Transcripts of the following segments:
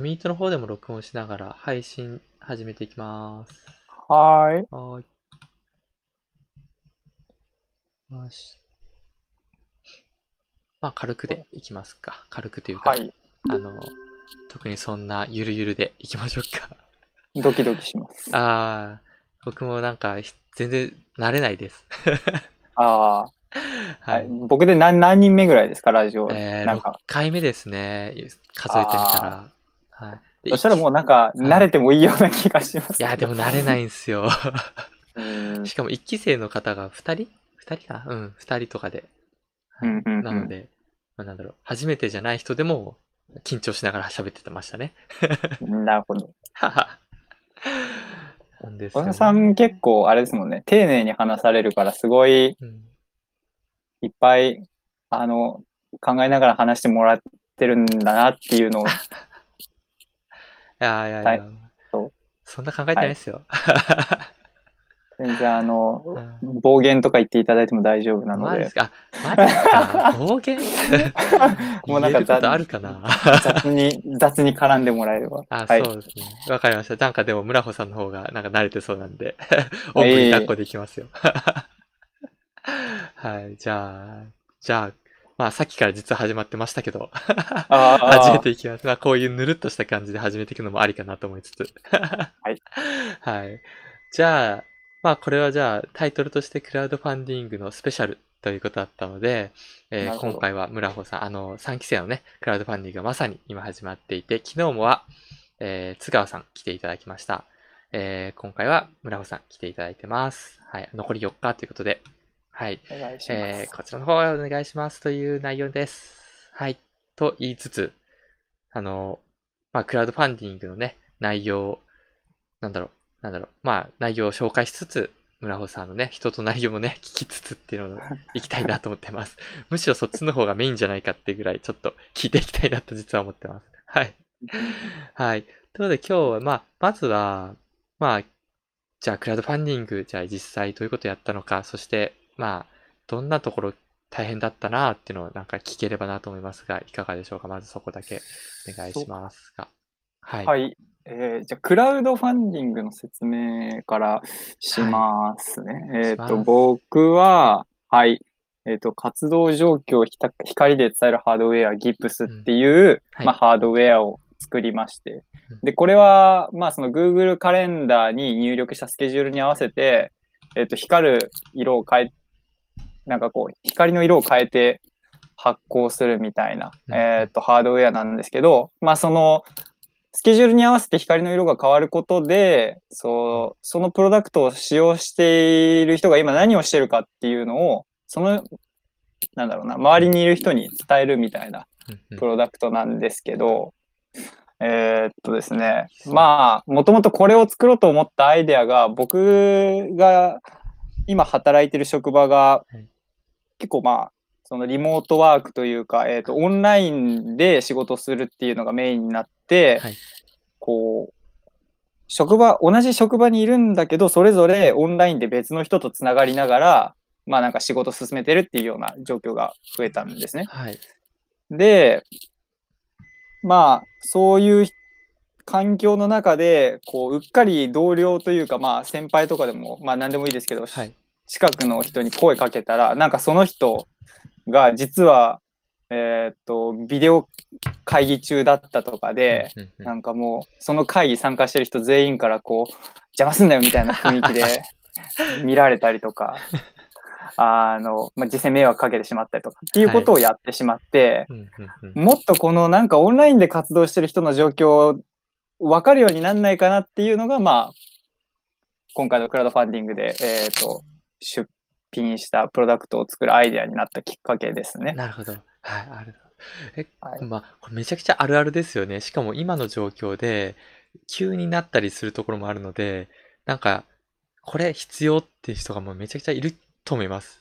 ミートの方でも録音しながら配信始めていきます。はーい。はーい。よし。まあ、軽くでいきますか。軽くというか、はい。あの、特にそんなゆるゆるでいきましょうか。ドキドキします。ああ、僕もなんかひ全然慣れないです。ああ、ははいい。。僕で何何人目ぐらいですか、ラジオ。えー、6なんか。回目ですね。数えてみたら。はい。でそしたらもうなんか、慣れてもいいような気がします。いや、でも慣れないんですよ。うん。しかも1期生の方が2人 ?2 人かうん、2人とかで。うんうんうんなので、まあ、なんだろう、初めてじゃない人でも緊張しながら喋ってましたね。なるほど。なんですよ小田さん結構あれですもんね、丁寧に話されるから、すごいうんいっぱい、あの、考えながら話してもらってるんだなっていうのを、いやいやいや、はい。そう。そんな考えてないですよ。全然あの、うん。暴言とか言っていただいても大丈夫なので。マジです、か？あ、マジですか？暴言？もうなんか言えることあるかな？雑に、雑に絡んでもらえれば。あ、はい。そうですね。わかりました。なんかでも、村穂さんの方がなんか慣れてそうなんで、オープンに抱っこでいきますよ。はい、じゃあ、じゃあ、まあさっきから実は始まってましたけど、始 めていきます。まあこういうぬるっとした感じで始めていくのもありかなと思いつつ。はい。はい。じゃあ、まあこれはじゃあタイトルとしてクラウドファンディングのスペシャルということだったので、えー今回は村穂さん、あの3期生のね、クラウドファンディングがまさに今始まっていて、昨日もは、えー津川さん来ていただきました。えー今回は村穂さん来ていただいてます。はい。残り4日ということで、はい。お願いします。えーこちらの方はお願いしますという内容です。はい。と言いつつ、あの、まあ、クラウドファンディングのね、内容、なんだろう、なんだろう、まあ、内容を紹介しつつ、村穂さんのね、人となりもね、聞きつつっていうのをいきたいなと思ってます。むしろそっちの方がメインじゃないかっていうぐらい、ちょっと聞いていきたいなと実は思ってます。はい。はい。ということで今日は、まあ、まずは、まあ、じゃあ、クラウドファンディング、じゃあ実際どういうことやったのか、そして、まあ、どんなところ大変だったなっていうのをなんか聞ければなと思いますが、いかがでしょうか？まずそこだけお願いしますが。はい。はい。えーじゃあ、クラウドファンディングの説明からしますね。えっ、と、僕は、はい。えっ、と、活動状況をひた光で伝えるハードウェア、GIPS っていう、はいまあ、ハードウェアを作りましてうん。で、これは、まあ、その Google カレンダーに入力したスケジュールに合わせて、えっ、と、光る色を変え、なんかこう、光の色を変えて発光するみたいな、うん。えっ、と、ハードウェアなんですけど、まあ、その、スケジュールに合わせて光の色が変わることで、そう、そのプロダクトを使用している人が今何をしてるかっていうのを、その、なんだろうな、周りにいる人に伝えるみたいなプロダクトなんですけど、えーっとですね、まあ、もともとこれを作ろうと思ったアイデアが、僕が今働いてる職場がはい、結構まあ、そのリモートワークというか、えーっと、オンラインで仕事するっていうのがメインになって、はいこう、職場、同じ職場にいるんだけど、それぞれオンラインで別の人とつながりながら、まあなんか仕事進めてるっていうような状況が増えたんですね。はい。で、まあ、そういう環境の中で、こう、うっかり同僚というか、まあ、先輩とかでも、まあ、何でもいいですけど、はい。近くの人に声かけたら、なんかその人が実は、えーっと、ビデオ会議中だったとかで、なんかもう、その会議参加してる人全員からこう、邪魔すんなよみたいな雰囲気で 見られたりとか、あの、まあ、実際迷惑かけてしまったりとかっていうことをやってしまって、もっとこのなんかオンラインで活動してる人の状況を分かるようになんないかなっていうのが、まあ、今回のクラウドファンディングで、えっ、と、出品したプロダクトを作るアイデアになったきっかけですね。なるほど。はい、ある。え、はいまあ、これめちゃくちゃあるあるですよね。しかも今の状況で、急になったりするところもあるので、なんか、これ必要っていう人がもうめちゃくちゃいると思います。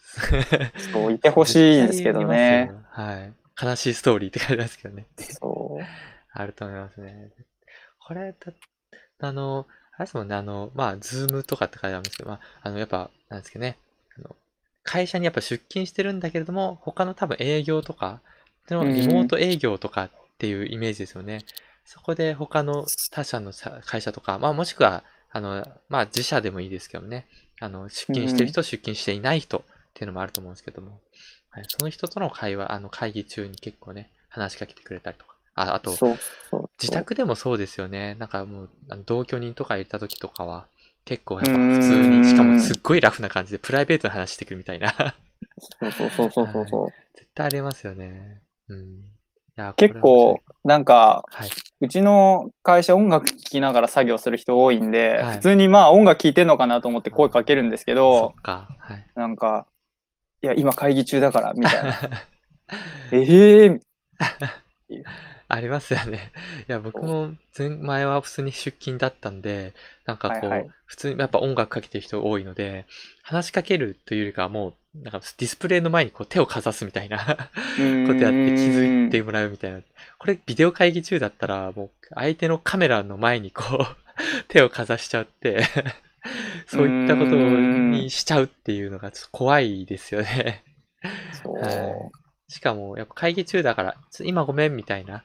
そう、いてほしいんですけどね。はい。悲しいストーリーって書いてますけどね。そう。あると思いますね。これだ、あの、あれですもんね、あの、まあ、ズームとかって書いてあるんですけど、まあ、あの、やっぱ、なんですけどね、あの、会社にやっぱ出勤してるんだけれども、他の多分営業とか、そのうんリモート営業とかっていうイメージですよね。そこで他の他社のさ会社とか、まあもしくは、あの、まあ自社でもいいですけどね、あの、出勤してる人、出勤していない人っていうのもあると思うんですけども、はい、その人との会話、あの会議中に結構ね、話しかけてくれたりとか、ああと。自宅でもそうですよね。なんかもう、同居人とかいた時とかは、結構やっぱ普通に、しかもすっごいラフな感じでプライベートな話してくるみたいな。そうそうそうそうそう。絶対ありますよね。うん。結構、なんか、はい。うちの会社音楽聴きながら作業する人多いんで、はい普通にまあ音楽聴いてんのかなと思って声かけるんですけそど。はい。なんか、いや、今会議中だから、みたいな。ええ ありますよね。いや、僕も前前は普通に出勤だったんで、なんかこう、はいはい普通にやっぱ音楽かけてる人多いので、話しかけるというよりかはもう、なんかディスプレイの前にこう手をかざすみたいな ことやって気づいてもらうみたいな。これビデオ会議中だったら、もう相手のカメラの前にこう、手をかざしちゃって、そういったことにしちゃうっていうのがちょっと怖いですよね。そう。はいしかも、やっぱ会議中だから、ちょ今ごめんみたいな、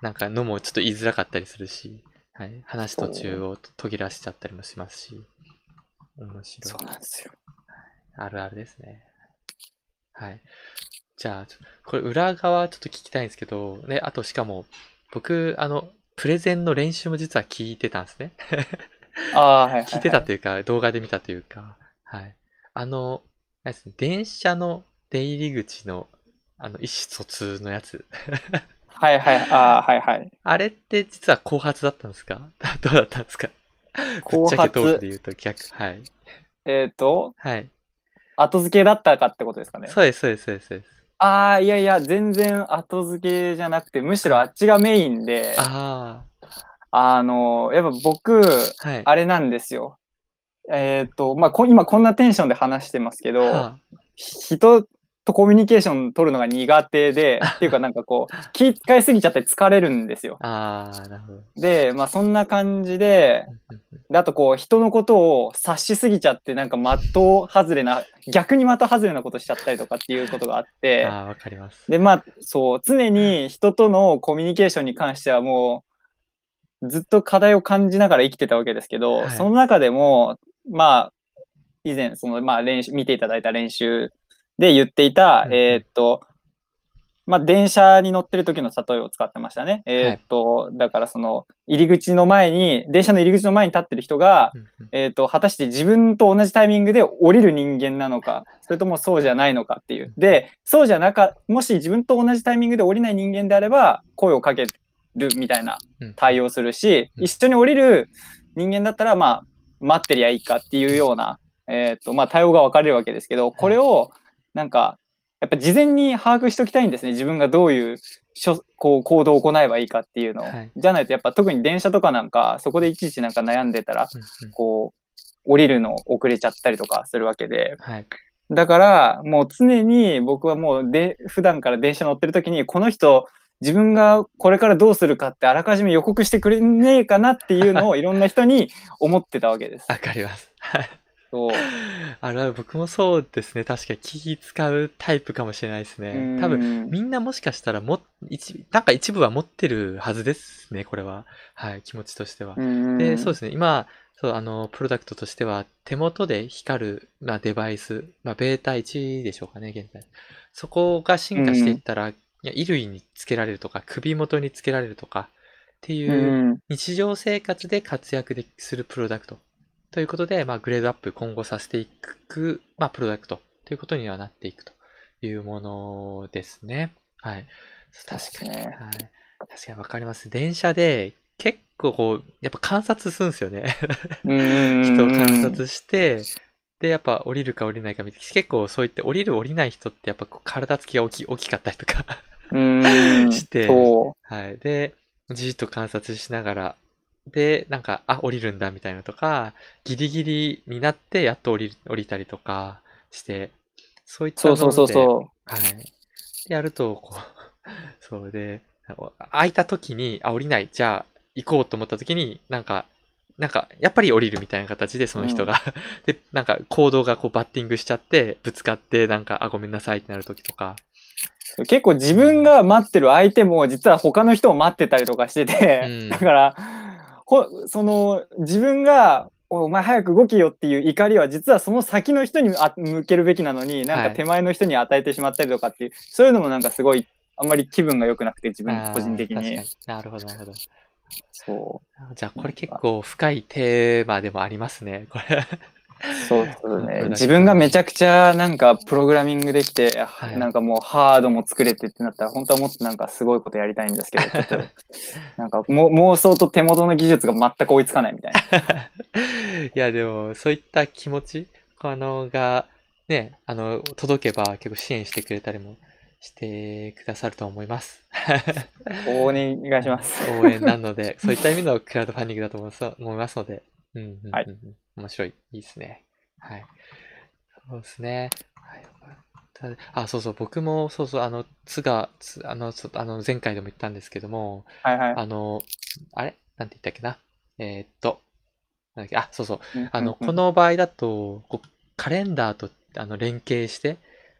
なんかのもちょっと言いづらかったりするし、はい、話途中を途切らしちゃったりもしますし、面白いそう。なんですよ。あるあるですね。はい。じゃあ、これ裏側ちょっと聞きたいんですけど、ね、あとしかも、僕、あの、プレゼンの練習も実は聞いてたんですね。ああ、はいはい、はい。聞いてたというか、動画で見たというか、はい。あの、電車の出入り口の、あの、意思疎通のやつ。はいはい。ああ、はいはい。あれって実は後発だったんですか？どうだったんですか？ぶっちゃで言うと逆。はい。えっ、と、はい。後付けだったかってことですかね？そうです、そうです、そうです。ああ、いやいや、全然後付けじゃなくて、むしろあっちがメインで、ああの、やっぱ僕、あ、はい。あれなんですよ。えっ、と、まあこ、今こんなテンションで話してますけど、は人とコミュニケーション取るのが苦手で、っていうかなんかこう、気遣いすぎちゃって疲れるんですよ。あ、ああ、なるほど。で、まあそんな感じで、であとこう人のことを察しすぎちゃってなんか的外れな逆に的外れなことしちゃったりとかっていうことがあってああ、わかります。でまあそう常に人とのコミュニケーションに関してはもうずっと課題を感じながら生きてたわけですけど、はいその中でもまあ以前そのまあ練習見ていただいた練習で言っていた、うんうん。えーっとまあ電車に乗ってる時の例えを使ってましたね。えーっと、だからその入り口の前に電車の入り口の前に立ってる人が、えー、と果たして自分と同じタイミングで降りる人間なのかそれともそうじゃないのかっていう。でそうじゃなかもし自分と同じタイミングで降りない人間であれば声をかけるみたいなうん。対応するしうん。一緒に降りる人間だったらまあ待ってりゃいいかっていうような、えーとまあ、対応が分かれるわけですけどこれをなんかやっぱ事前に把握しておきたいんですね自分がどういうしょこう行動を行えばいいかっていうのを、はいじゃないとやっぱ特に電車とかなんかそこでいちいちなんか悩んでたらうんうんこう、降りるの遅れちゃったりとかするわけで。はい。だから、もう常に僕はもうで、普段から電車乗ってる時に、この人、自分がこれからどうするかってあらかじめ予告してくれねえかなっていうのを いろんな人に思ってたわけです。わかります。はい。そう。あれは僕もそうですね。確かに気使うタイプかもしれないですね。多分、分、みんなもしかしたらも、一、なんか一部は持ってるはずですね、これは。はい、気持ちとしては。で、そうですね、今、そう、あの、プロダクトとしては、手元で光る、まあ、デバイス、まあ、ベータ1でしょうかね、現在。そこが進化していったら、いや衣類につけられるとか、首元につけられるとか、っていうう、ん。日常生活で活躍でするプロダクト。ということで、まあ、グレードアップ今後させていく、まあ、プロダクトということにはなっていくというものですね。はい。確かに。はい。確かにわかります。電車で結構こう、やっぱ観察するんですよね。うん。人を観察して、で、やっぱ降りるか降りないか見て、結構そう言って降りる降りない人ってやっぱ体つきが大き大きかったりとかうん。してそはい。で、じーっと観察しながら、で、なんか、あ、降りるんだみたいなとか、ギリギリになってやっと降りる、降りたりとかして、そういっう。そうそうそうう。そはい。でやると、こう、そうで、空いた時に、あ、降りない、じゃあ行こうと思った時に、なんか、なんか、やっぱり降りるみたいな形で、その人が、で、なんか、行動がこうバッティングしちゃって、ぶつかって、なんか、あ、ごめんなさいってなる時とか、結構自分が待ってる相手も実は他の人を待ってたりとかしてて、うんだからほその自分がおお前早く動けよっていう怒りは実はその先の人にあ向けるべきなのになんはいか手前の人に与えてしまったりとかっていう、そういうのもなんかすごいあんまり気分が良くなくて自分個人的に。なるほど、なるほど。そじゃあ、これ結構深いテーマでもありますね。これ。うそうですねけ自分がめちゃくちゃなんかプログラミングできて、はいなんかもうハードも作れてってなったら本当はもっとなんかすごいことやりたいんですけど ちょっとなんかも妄想と手元の技術が全く追いつかないみたいな。いや、でも、そういった気持ち、あの、が、ね、あの、届けば結構支援してくれたりもしてくださると思います。お願いします。応援なので、そういった意味のクラウドファンディングだと思いますので、うんうんうんうんはい面白い。いいですね。はい。そうですね。はいあ、そうそう、僕も、そうそう、あの、つが、つあの、そあの前回でも言ったんですけども、はいはい。あの、あれ？なんて言ったっけな？えーっと、なんだっけ？あ、そうそう、あの、この場合だと、こうカレンダーとあの連携して、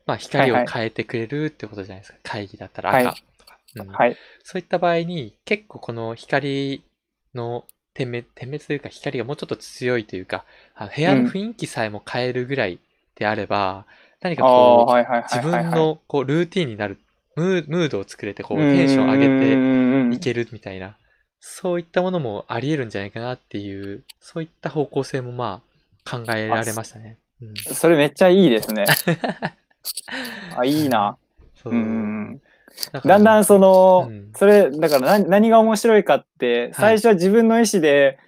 まあ、光をはいはい変えてくれるってことじゃないですか。会議だったらはい赤とか。うんはい。そういった場合に、結構この光の点滅、点滅というか光がもうちょっと強いというか、あの部屋の雰囲気さえも変えるぐらいであれば、何かこう、自。分のこうルーティンになる、ムードを作れて、こう、テンション上げていてけるみたいな、そういったものもあり得るんじゃないかなっていう、そういった方向性もまあ考えられましたね。うん、それめっちゃいいですね。あ、いいな。そううん。だんだんその、うんそれ、だから何何が面白いかって、最初は自分の意思で、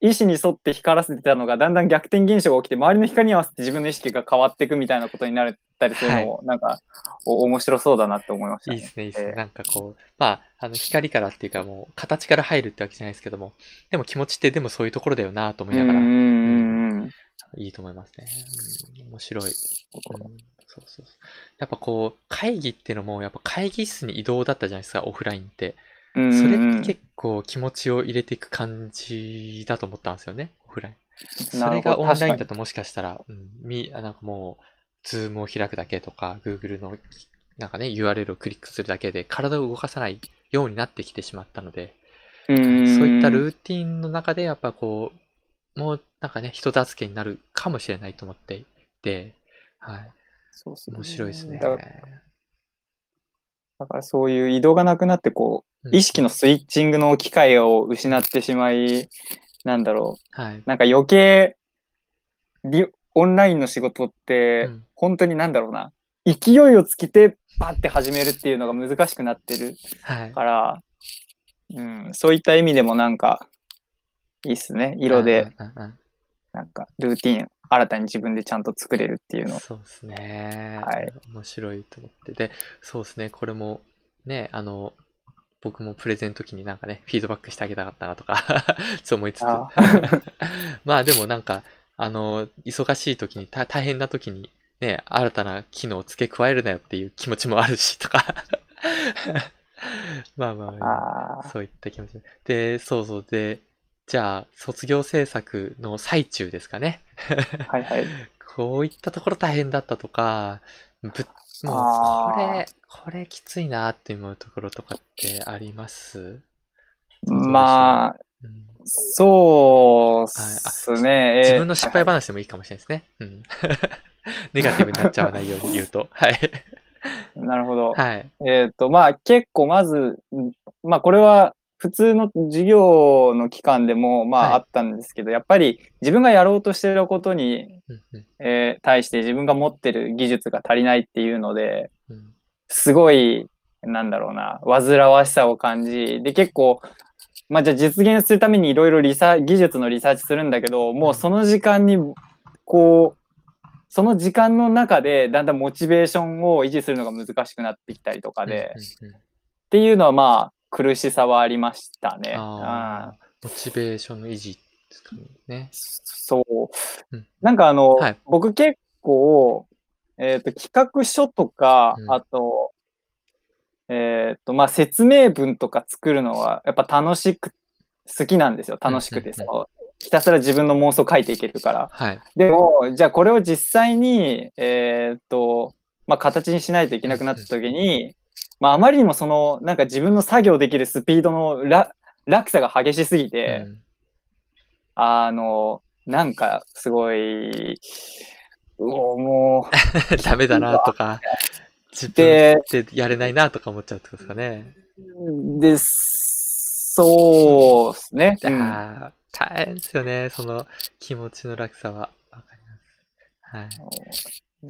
意思に沿って光らせてたのが、だんだん逆転現象が起きて、周りの光に合わせて自分の意識が変わっていくみたいなことになったりするのも、なんか、お面白そうだなって思いました、ね。いいですね、いいですね。えーなんかこう、まあ、あの、光からっていうかもう、形から入るってわけじゃないですけども、でも気持ちってでもそういうところだよなと思いながら、うん。いいと思いますね。うん面白い。うんそうそうそう。やっぱこう、会議っていうのも、やっぱ会議室に移動だったじゃないですか、オフラインって。うんそれうんって結構気持ちを入れていく感じだと思ったんですよね、オフライン。それなるほどがオンラインだともしかしたら、うん、み、あなんかもう、ズームを開くだけとか、Google のなんかね、URL をクリックするだけで体を動かさないようになってきてしまったので、にうんそういったルーティンの中でやっぱこう、もうなんかね、人助けになるかもしれないと思っていて、はい。そうっすね面白いですね。だからだからそういう移動がなくなって、こう、意識のスイッチングの機会を失ってしまい、なんだろう、はい。なんか余計、リオンラインの仕事ってうん、本当になんだろうな、勢いをつけて、パッて始めるっていうのが難しくなってるはい。から、うん、そういった意味でもなんか、いいっすね。色で、うんうんうんなんか、ルーティン、新たに自分でちゃんと作れるっていうの。そうですね。はい面白いと思って。で、そうですね。これも、ね、あの、僕もプレゼンの時になんかね、フィードバックしてあげたかったなとか、そう思いつつ。あ まあでもなんか、あの、忙しい時に、た大変な時に、ね、新たな機能を付け加えるなよっていう気持ちもあるし、とか。まあまあそういった気持ち。で、そうそう。で、じゃあ、卒業制作の最中ですかね。はいはい。こういったところ大変だったとか、ぶもうこれ、これきついなって思うところとかってあります？まあ、うんそうっすね。えー自分の失敗話でもいいかもしれないですね。うん。ネガティブになっちゃわないように言うと。はい。なるほど。はい。えっ、と、まあ結構まず、んまあこれは普通の授業の期間でもまはい。ああったんですけど、やっぱり自分がやろうとしてることに、えー対して自分が持ってる技術が足りないっていうので、うん。すごい、なんだろうな、煩わしさを感じ、で結構、まあじゃあ実現するためにいろいろリサ技術のリサーチするんだけど、もうその時間に、こう、その時間の中でだんだんモチベーションを維持するのが難しくなってきたりとかで、っていうのはまあ苦しさはありましたね。あモチベーションの維持ですかね。そううん。なんかあの、はい僕結構、えっ、と、企画書とか、うんあと、えっ、と、まあ説明文とか作るのはやっぱ楽しく、好きなんですよ。楽しくて、ひたすら自分の妄想書いていけるから。はい。でも、じゃあこれを実際に、えっ、と、まあ、形にしないといけなくなった時に、まあ、あまりにもその、なんか自分の作業できるスピードのら落差が激しすぎて、うんあの、なんかすごい、うおも ダメだなとか、自う、分やれないなとか思っちゃうってことですかね。で、そうですね。うん大変ですよね、その気持ちの落差は。わかります。はい。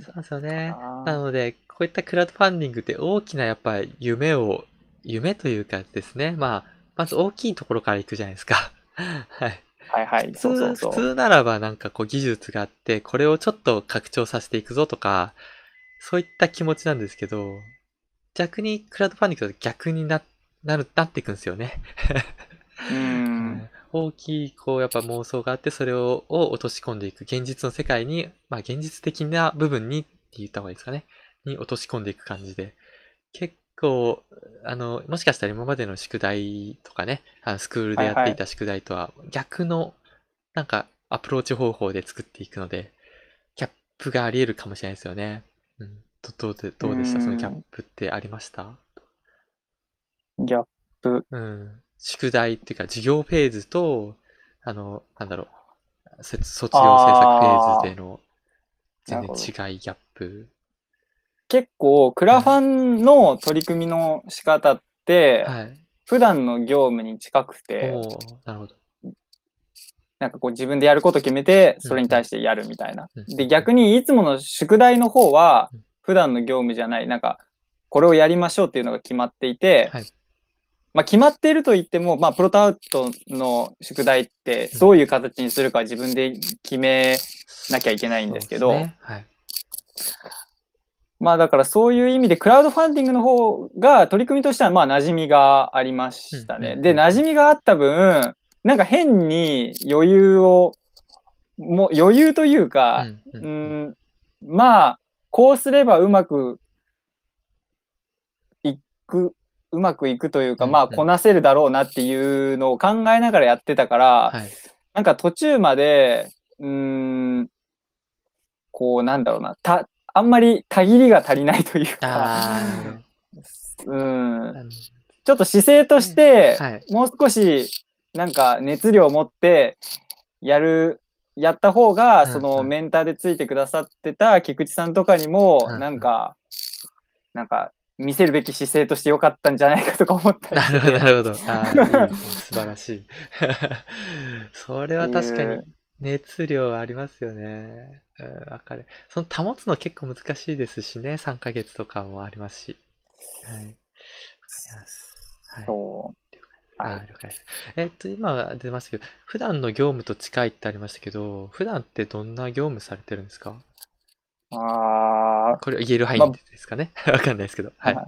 そうですよね。なので、こういったクラウドファンディングって大きなやっぱり夢を、夢というかですね、まあ、まず大きいところから行くじゃないですか。はい。はいはい、普通、そうそうそう。普通ならばなんかこう技術があって、これをちょっと拡張させていくぞとか、そういった気持ちなんですけど、逆にクラウドファンディングだと逆にな、なる、なっていくんですよね。うん。大きい、こう、やっぱ妄想があって、それをを落とし込んでいく。現実の世界に、まあ、現実的な部分にって言った方がいいですかね。に落とし込んでいく感じで。結構、あの、もしかしたら今までの宿題とかね、あのスクールでやっていた宿題とは逆の、なんか、アプローチ方法で作っていくので、ギャップがあり得るかもしれないですよね。うん。どどうで、どうでした？うんそのギャップってありました？ギャップ。うん。宿題っていうか、授業フェーズと、あの、なんだろう、せ卒業制作フェーズでの全然違い、ギャップ。結構、クラファンの取り組みの仕方って、はい。普段の業務に近くて、なるほど。なんかこう自分でやること決めて、それに対してやるみたいな。うんで、逆にいつもの宿題の方はうん、普段の業務じゃない、なんか、これをやりましょうっていうのが決まっていて、はいまあ決まっていると言っても、まあプロトアウトの宿題って、どういう形にするか自分で決めなきゃいけないんですけど、そうねはい。まあだからそういう意味でクラウドファンディングの方が取り組みとしてはまあ馴染みがありましたね。うんうんうんで、馴染みがあった分、なんか変に余裕を、もう余裕というか、うんううんん、まあ、こうすればうまくいく、うまくいくというか、まあこなせるだろうなっていうのを考えながらやってたから、はい。なんか途中まで、うーん、こうなんだろうな、た、あんまりたぎりが足りないというか、ちょっと姿勢として、はい。もう少しなんか熱量を持ってやる、やった方が、うんそのうんメンターでついてくださってた菊池さんとかにもなんか、なんか見せるべき姿勢としてよかったんじゃないかとか思ったりなるほど、なるほど。あ。素晴らしい。それは確かに熱量ありますよね。うん、わかる。その保つの結構難しいですしね。3ヶ月とかもありますし。はい。わかります。はい。そう。あ了解です。えっと、今出ましたけど、普段の業務と近いってありましたけど、普段ってどんな業務されてるんですか？ああ、これは言える範囲まですかね？わかんないですけど。はい。はい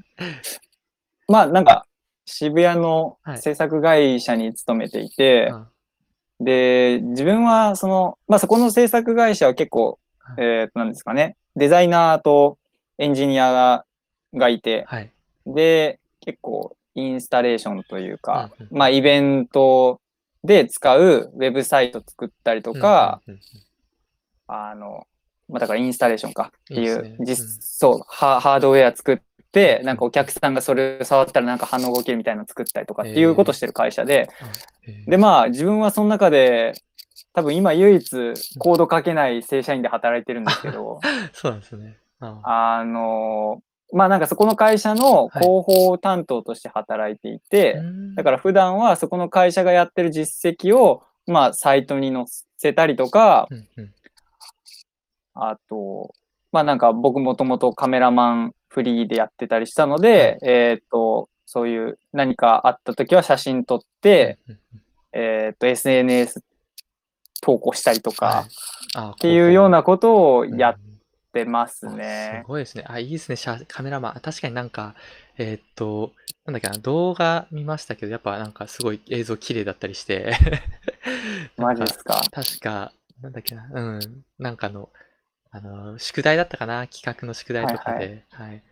まあなんか渋谷のはい制作会社に勤めていて、あで、自分はその、まあそこの制作会社は結構、はい。えーと、なんですかね、デザイナーとエンジニアががいて、はい。で、結構インスタレーションというか、うんうんまあイベントで使うウェブサイト作ったりとか、うんうんうんあの、まあだからインスタレーションかっていう、いいね。実うんそうハ、ハードウェア作っなんかお客さんがそれを触ったらなんか反応が起きるみたいなの作ったりとかっていうことをしてる会社で、あえーでまあ自分はその中で多分今唯一コード書けない正社員で働いてるんですけど、そうなんですね。ああの、まあなんかそこの会社のはい広報担当として働いていて、だから普段はそこの会社がやってる実績を、まあサイトに載せたりとか、ら、うんうん。あと、まあなんか僕もともとカメラマンフリーでやってたりしたので、えっ、と、そういう何かあった時は写真撮って、えっ、と、SNS 投稿したりとか、っていうようなことをやっうんてますあねす。ごいですね。あ、いいですね。写カメラマン。確かになんか、えーっと、なんだっけな、動画見ましたけど、やっぱなんかすごい映像綺麗だったりして。マジですか？確か、なんだっけな、うん、なんかの、あの、宿題だったかな、企画の宿題とかで、はい、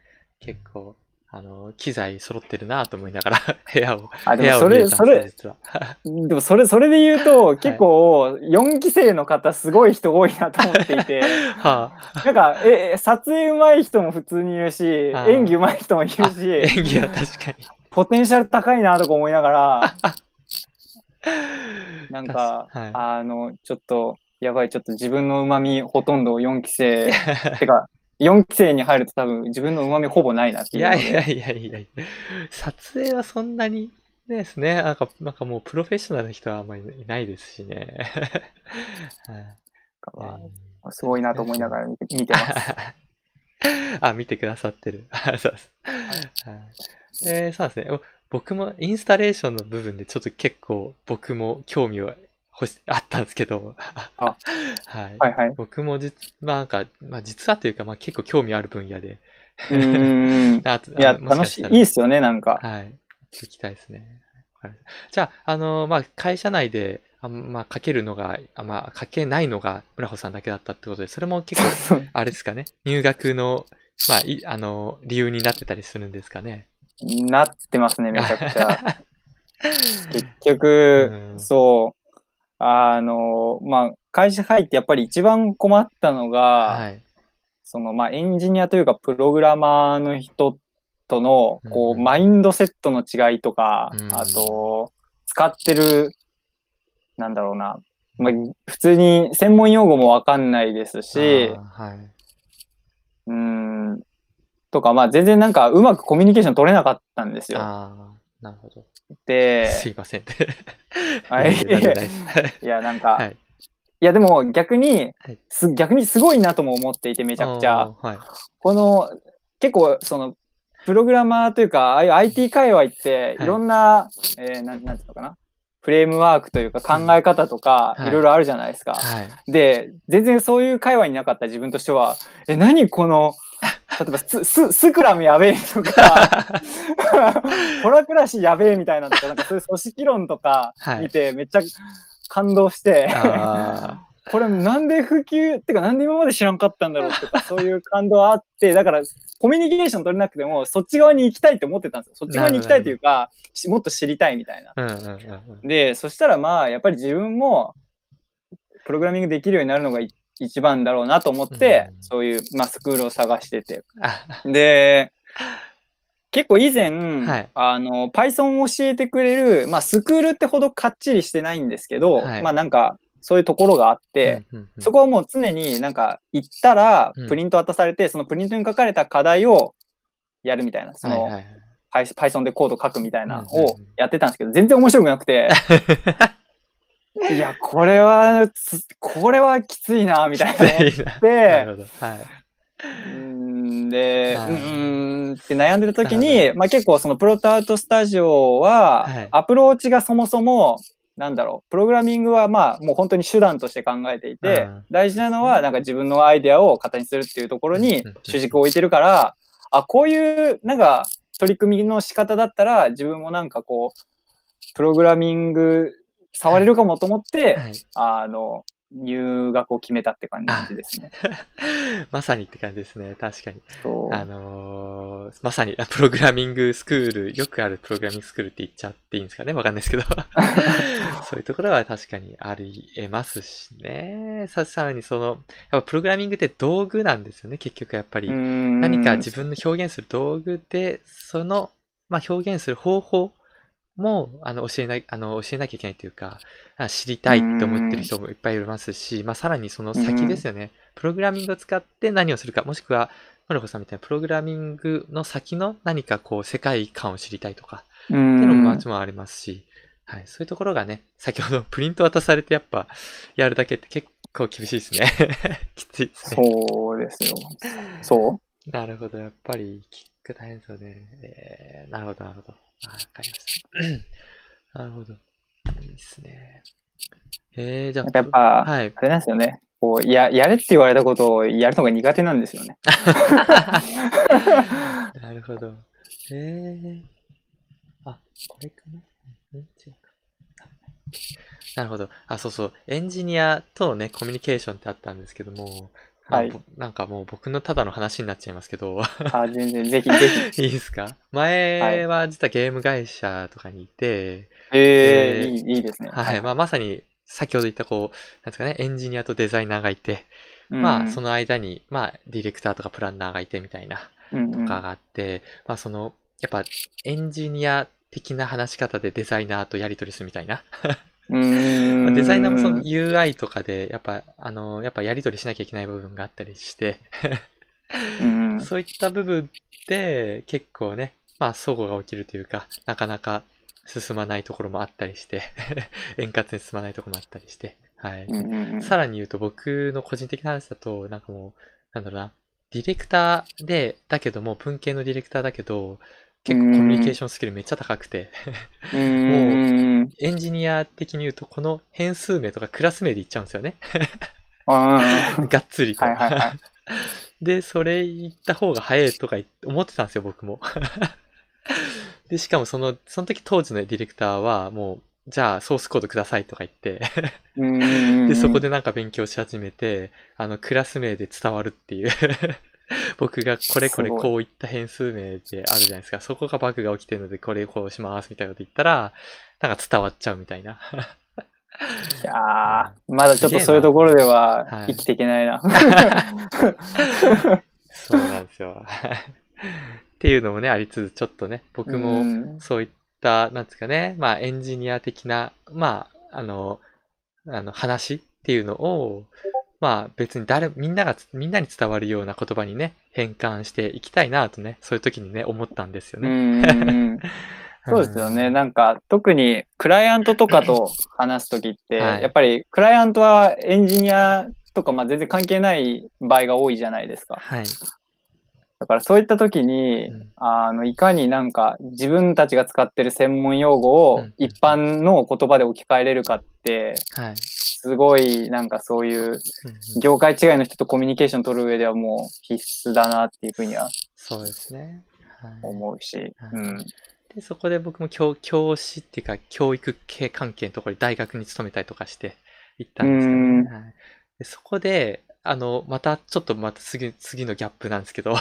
結構、あの、機材揃ってるなと思いながら 部屋を、あ、部でもそれ、それ。でもそれ、それで言うと、結構、4期生の方、すごい人多いなと思っていて、はあ、なんか、え、え撮影上手い人も普通にいるし、演技上手い人もいるあし、演技は確かに。ポテンシャル高いなとか思いながら、なんか、はい。あの、ちょっと、やばい、ちょっと自分の旨味ほとんど4期生、てか、4期生に入ると多分自分の旨味ほぼないなっていいうので。やいやいやいやいや、撮影はそんなにですね、なんか、なんかもうプロフェッショナルな人はあんまりいないですしね。はいまあすごいなと思いながら見て見てます。あ、見てくださってる。あそうです。はいでそうですね。お僕もインスタレーションの部分でちょっと結構僕も興味は欲しあったんですけど、あ はい。はいはい。僕も実、まあなんか、まあ実はというか、まあ結構興味ある分野で。うーん。あといや、楽しい。いいっすよね、なんか。はい。聞きたいですね。じゃあ、あのまあ、会社内で、あまあ、書けるのが、あまあ、書けないのが村穂さんだけだったってことで、それも結構、あれですかね、入学の、まあ、いあの、理由になってたりするんですかね。なってますね、めちゃくちゃ。結う局、んそう、あの、まあ、会社入ってやっぱり一番困ったのが、はい。その、まあ、エンジニアというか、プログラマーの人との、こう、うんマインドセットの違いとか、うんあと、使ってる、なんだろうな、まあ、普通に専門用語もわかんないですし、はい。うーん、とか、まあ、全然なんか、うまくコミュニケーション取れなかったんですよ。なるほど。で、すいません。あいやいやなんか、はいいや、でも逆にはい、す、逆にすごいなとも思っていて、めちゃくちゃ。はい。この、結構、その、プログラマーというか、ああいう IT 界隈って、はいいろんな、えーなん、なんていうのかな。フレームワークというか考え方とか、はいいろいろあるじゃないですか。はい。で、全然そういう界隈になかった自分としては、え、何この、例えばス、ス、スクラムやべえとか、ホラクラシやべえみたいなとか、なんかそういう組織論とかはい見て、めっちゃ感動して、あこれなんで普及ってかなんで今まで知らんかったんだろうとかそういう感動あってだからコミュニケーション取れなくてもそっち側に行きたいって思ってたんですよそっち側に行きたいというかしもっと知りたいみたいな。あ。うんうんうんうん。でそしたらまあやっぱり自分もプログラミングできるようになるのがい一番だろうなと思って、うん。そういう、まあ、スクールを探してて。あ。で結構以前、はい。あの Python を教えてくれる、まあ、スクールってほどかっちりしてないんですけど、はい。まあなんかそういうところがあって、うんうんうん。そこはもう常になんか行ったらうん。プリント渡されて、そのプリントに書かれた課題をやるみたいな、そのはいはい Python でコード書くみたいなのをうんうんうん。やってたんですけど、全然面白くなくて、いや、これはつ、これはきついな、みたいな。思って。はい。うーんで、うはい。ーんって悩んでた時なに、まあ結構そのプロトアートスタジオははい、アプローチがそもそも、なんだろう、プログラミングはまあもう本当に手段として考えていてうん、大事なのはなんか自分のアイデアを形にするっていうところに主軸を置いてるから、あ、こういうなんか取り組みの仕方だったら自分もなんかこう、プログラミング触れるかもと思って、はいあの、入学を決めたって感じですね。まさにって感じですね。確かに。あのーまさに、あプログラミングスクール、よくあるプログラミングスクールって言っちゃっていいんですかね？わかんないですけど。そういうところは確かにあり得ますしね。さ、さらにその、やっぱプログラミングって道具なんですよね。結局やっぱり。何何か自分の表現する道具で、その、まあ、表現する方法も、あの、教えな、あの、教えなきゃいけないというか、あ知りたいって思ってる人もいっぱいいますし、まあ、さらにその先ですよね。プログラミングを使って何をするか、もしくは、のりこさんみたいなプログラミングの先の何かこう、世界観を知りたいとか、っていうのももちろんありますし、はい、そういうところがね、先ほどプリント渡されてやっぱやるだけって結構厳しいですね。きついですね。そうですよ。そなるほど、やっぱりキック大変ですよね。えー、なるほど、なるほど。あわかりました。なるほど。いいですね。えー、じゃあ、うやっぱ、はい。あれなんですよね。こうややれって言われたことをやるのが苦手なんですよね。なるほど。えー、あ、これかなうん違うか。なるほど。あ、そうそう。エンジニアとのね、コミュニケーションってあったんですけども、はいぼなんかもう僕のただの話になっちゃいますけど、あ、全然、ぜひぜひ。いいですか？前は実はゲーム会社とかにいて、えー、えーいい、いいですね。はい、まあ、まさに先ほど言ったこう、なんですかね、エンジニアとデザイナーがいて、まあその、の間に、まあディレクターとかプランナーがいてみたいなうんうんとかがあって、まあその、やっぱエンジニア的な話し方でデザイナーとやり取りするみたいな。うーんまあデザイナーもその UI とかで、やっぱ、あの、やっぱやり取りしなきゃいけない部分があったりして、うん。そういった部分で結構ね、まあ、齟齬が起きるというか、なかなか進まないところもあったりして、円滑に進まないところもあったりして、はい。さらに言うと僕の個人的な話だと、なんかもう、なんだろうな、ディレクターで、だけども、文系のディレクターだけど、結構コミュニケーションスキルめっちゃ高くて、うーん。エンジニア的に言うと、この変数名とかクラス名で言っちゃうんですよね。がっつりと。はいはいはい。で、それ言った方が早いとか思ってたんですよ、僕も。で、しかもその、その時当時のディレクターは、もう、じゃあソースコードくださいとか言って、で、そこでなんか勉強し始めて、あの、クラス名で伝わるっていう。僕がこれこれこういった変数名であるじゃないですか。そこがバグが起きてるので、これこうしますみたいなこと言ったら、なんか伝わっちゃうみたいな。いやーまだちょっとそういうところでははい生きていけないな。そうなんですよ。っていうのもね、ありつつ、ちょっとね、僕も、うんそういった、なんですかね、まあエンジニア的な、まあ、あの、あの話っていうのを、まあ別に誰、みんなが、みんなに伝わるような言葉にね、変換していきたいなとね、そういう時にね、思ったんですようね。んうん そうですよね。なんか特にクライアントとかと話すときって、はいやっぱりクライアントはエンジニアとか、まあ、全然関係ない場合が多いじゃないですか。はい。だからそういったときに、うんあのいかになんか自分たちが使ってる専門用語をうん一般の言葉で置き換えれるかって、はい。すごいなんかそういう業界違いの人とコミュニケーション取る上ではもう必須だなっていうふうにはそうですね。はい。思うし、うん。で、そこで僕も教教師っていうか、教育系関係のところに大学に勤めたりとかして行ったんですけど。はい、でそこで、あの、またちょっとまた次、次のギャップなんですけど。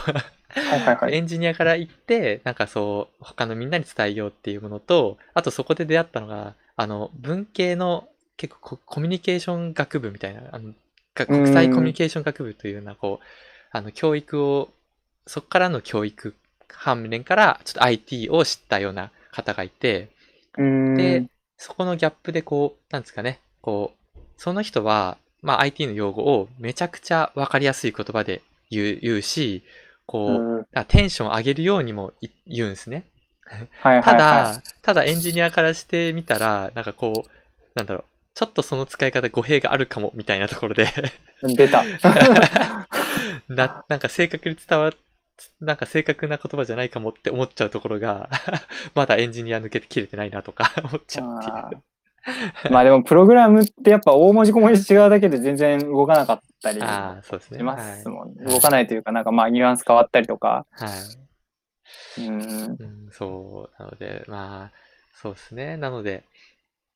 エンジニアから行って、なんかそう、他のみんなに伝えようっていうものと、あとそこで出会ったのが、あの、文系の結構ココミュニケーション学部みたいな、あの、が国際コミュニケーション学部というような、こう、あの、教育を、そこからの教育関連から、ちょっと IT を知ったような方がいて、うん。で、そこのギャップでこう、なんですかね、こう、その人は、まあ IT の用語をめちゃくちゃわかりやすい言葉で言う言うし、こう、うテンション上げるようにもい言うんですね。はい。ただ、ただエンジニアからしてみたら、なんかこう、なんだろう、ちょっとその使い方語弊があるかもみたいなところでい。出た。な、なんか正確に伝わっ、なんか正確な言葉じゃないかもって思っちゃうところが、まだエンジニア抜けて切れてないなとか 思っちゃうってまあでもプログラムってやっぱ大文字小文字違うだけで全然動かなかったり。しますもん、はい動かないというかなんかまあニュアンス変わったりとか。はい。うん。うん、そう、なので、まあ、そうですね。なので、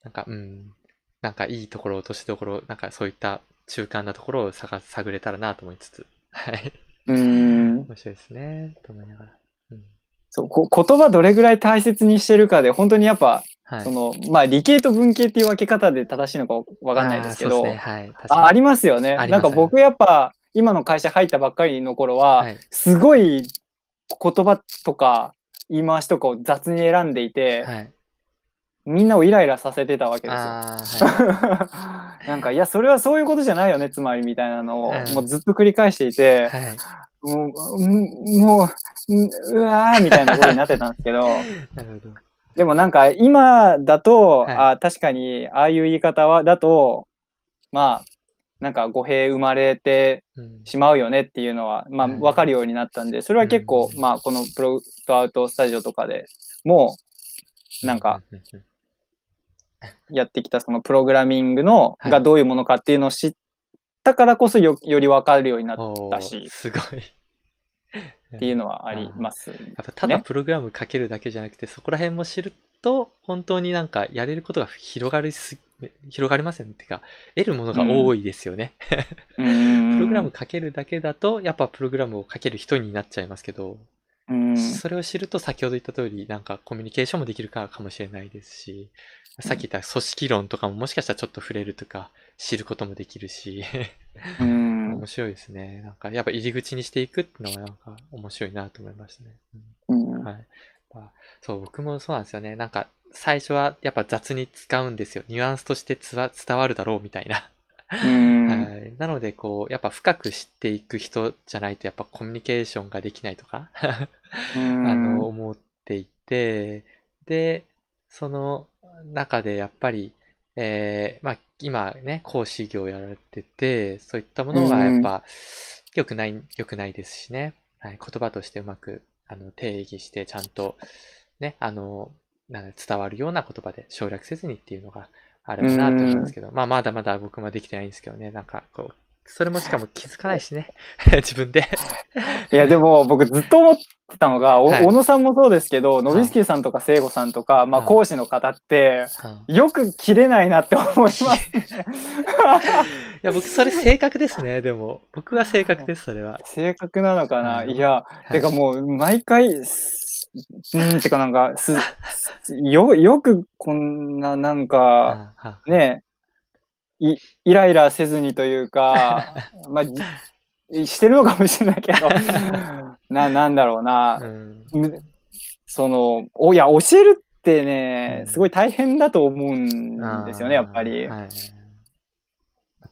なんか、うん、なんかいいところ、落としどころ、なんかそういった中間なところを探探れたらなと思いつつ、はい。うん。面白いですね。と思いながら。うん。そうこ言葉どれぐらい大切にしてるかで本当にやっぱ、はい。そのまあ理系と文系っていう分け方で正しいのかわかんないですけどね。はい。あありますよね。なんか僕やっぱ今の会社入ったばっかりの頃は、はい。すごい言葉とか言い回しとかを雑に選んでいて、はい。みんなをイライラさせてたわけですよ。ああ、は なんかいやそれはそういうことじゃないよねつまりみたいなのを、うんもうずっと繰り返していて、い。はい。もううんもううんうわーみたいなことになってたんですけど。でもなんか今だと、はいあ確かにああいう言い方はだとまあなんか語弊生まれてうん。しまうよねっていうのは、まあ、はい分かるようになったんで、それは結構、うんまあ、このプロトアウトスタジオとかでもなんか、うんうんうん やってきたそのプログラミングの、はいがどういうものかっていうのを知ったからこそよより分かるようになったし、すごい。っていうのはあります。やっぱただプログラム書けるだけじゃなくて、そこら辺も知るっと、本当になんかやれることが広がりす、広がりません？っていうか、得るものが多いですよね。うんうん プログラム書けるだけだと、やっぱプログラムを書ける人になっちゃいますけど、うんそれを知ると先ほど言った通り、なんかコミュニケーションもできるかかもしれないですし、さっき言った組織論とかももしかしたらちょっと触れるとか、知ることもできるし、うん面白いですね。なんかやっぱ入り口にしていくっていうのはなんか面白いなと思いましたね。うんうんはい。まあ、そう、僕もそうなんですよね。なんか最初はやっぱ雑に使うんですよ。ニュアンスとしてつわ伝わるだろうみたいな。うんはい。なので、こう、やっぱ深く知っていく人じゃないと、やっぱコミュニケーションができないとか、うん あの、思っていて、で、その中でやっぱり、えーまあ、今ね、講師業やられてて、そういったものがやっぱ良くない、良くないですしね。はい、言葉としてうまくあの定義して、ちゃんとね、あの、なんだ伝わるような言葉で省略せずにっていうのがあればなと思うんですけど、まあ、まだまだ僕もできてないんですけどね、なんかこう、それもしかも気づかないしね、自分で。いや、でも僕ずっと思ってたのが、おはい。小野さんもそうですけど、のびすけさんとか聖子さんとか、まあはい講師の方って、うんよく切れないなって思いますね。いや、僕、それ正確ですね、でも。僕は正確です、それは。正確なのかな、うんいや、はい。てかもう毎回、すうん、てかなんか、す、よ、よくこんななんか、ね、い、イライラせずにというか、まあ、じしてるのかもしれないけど、な、なんだろうな。う、ん。むその、お、いや、教えるってねう、ん。すごい大変だと思うんですよね、やっぱり。はい。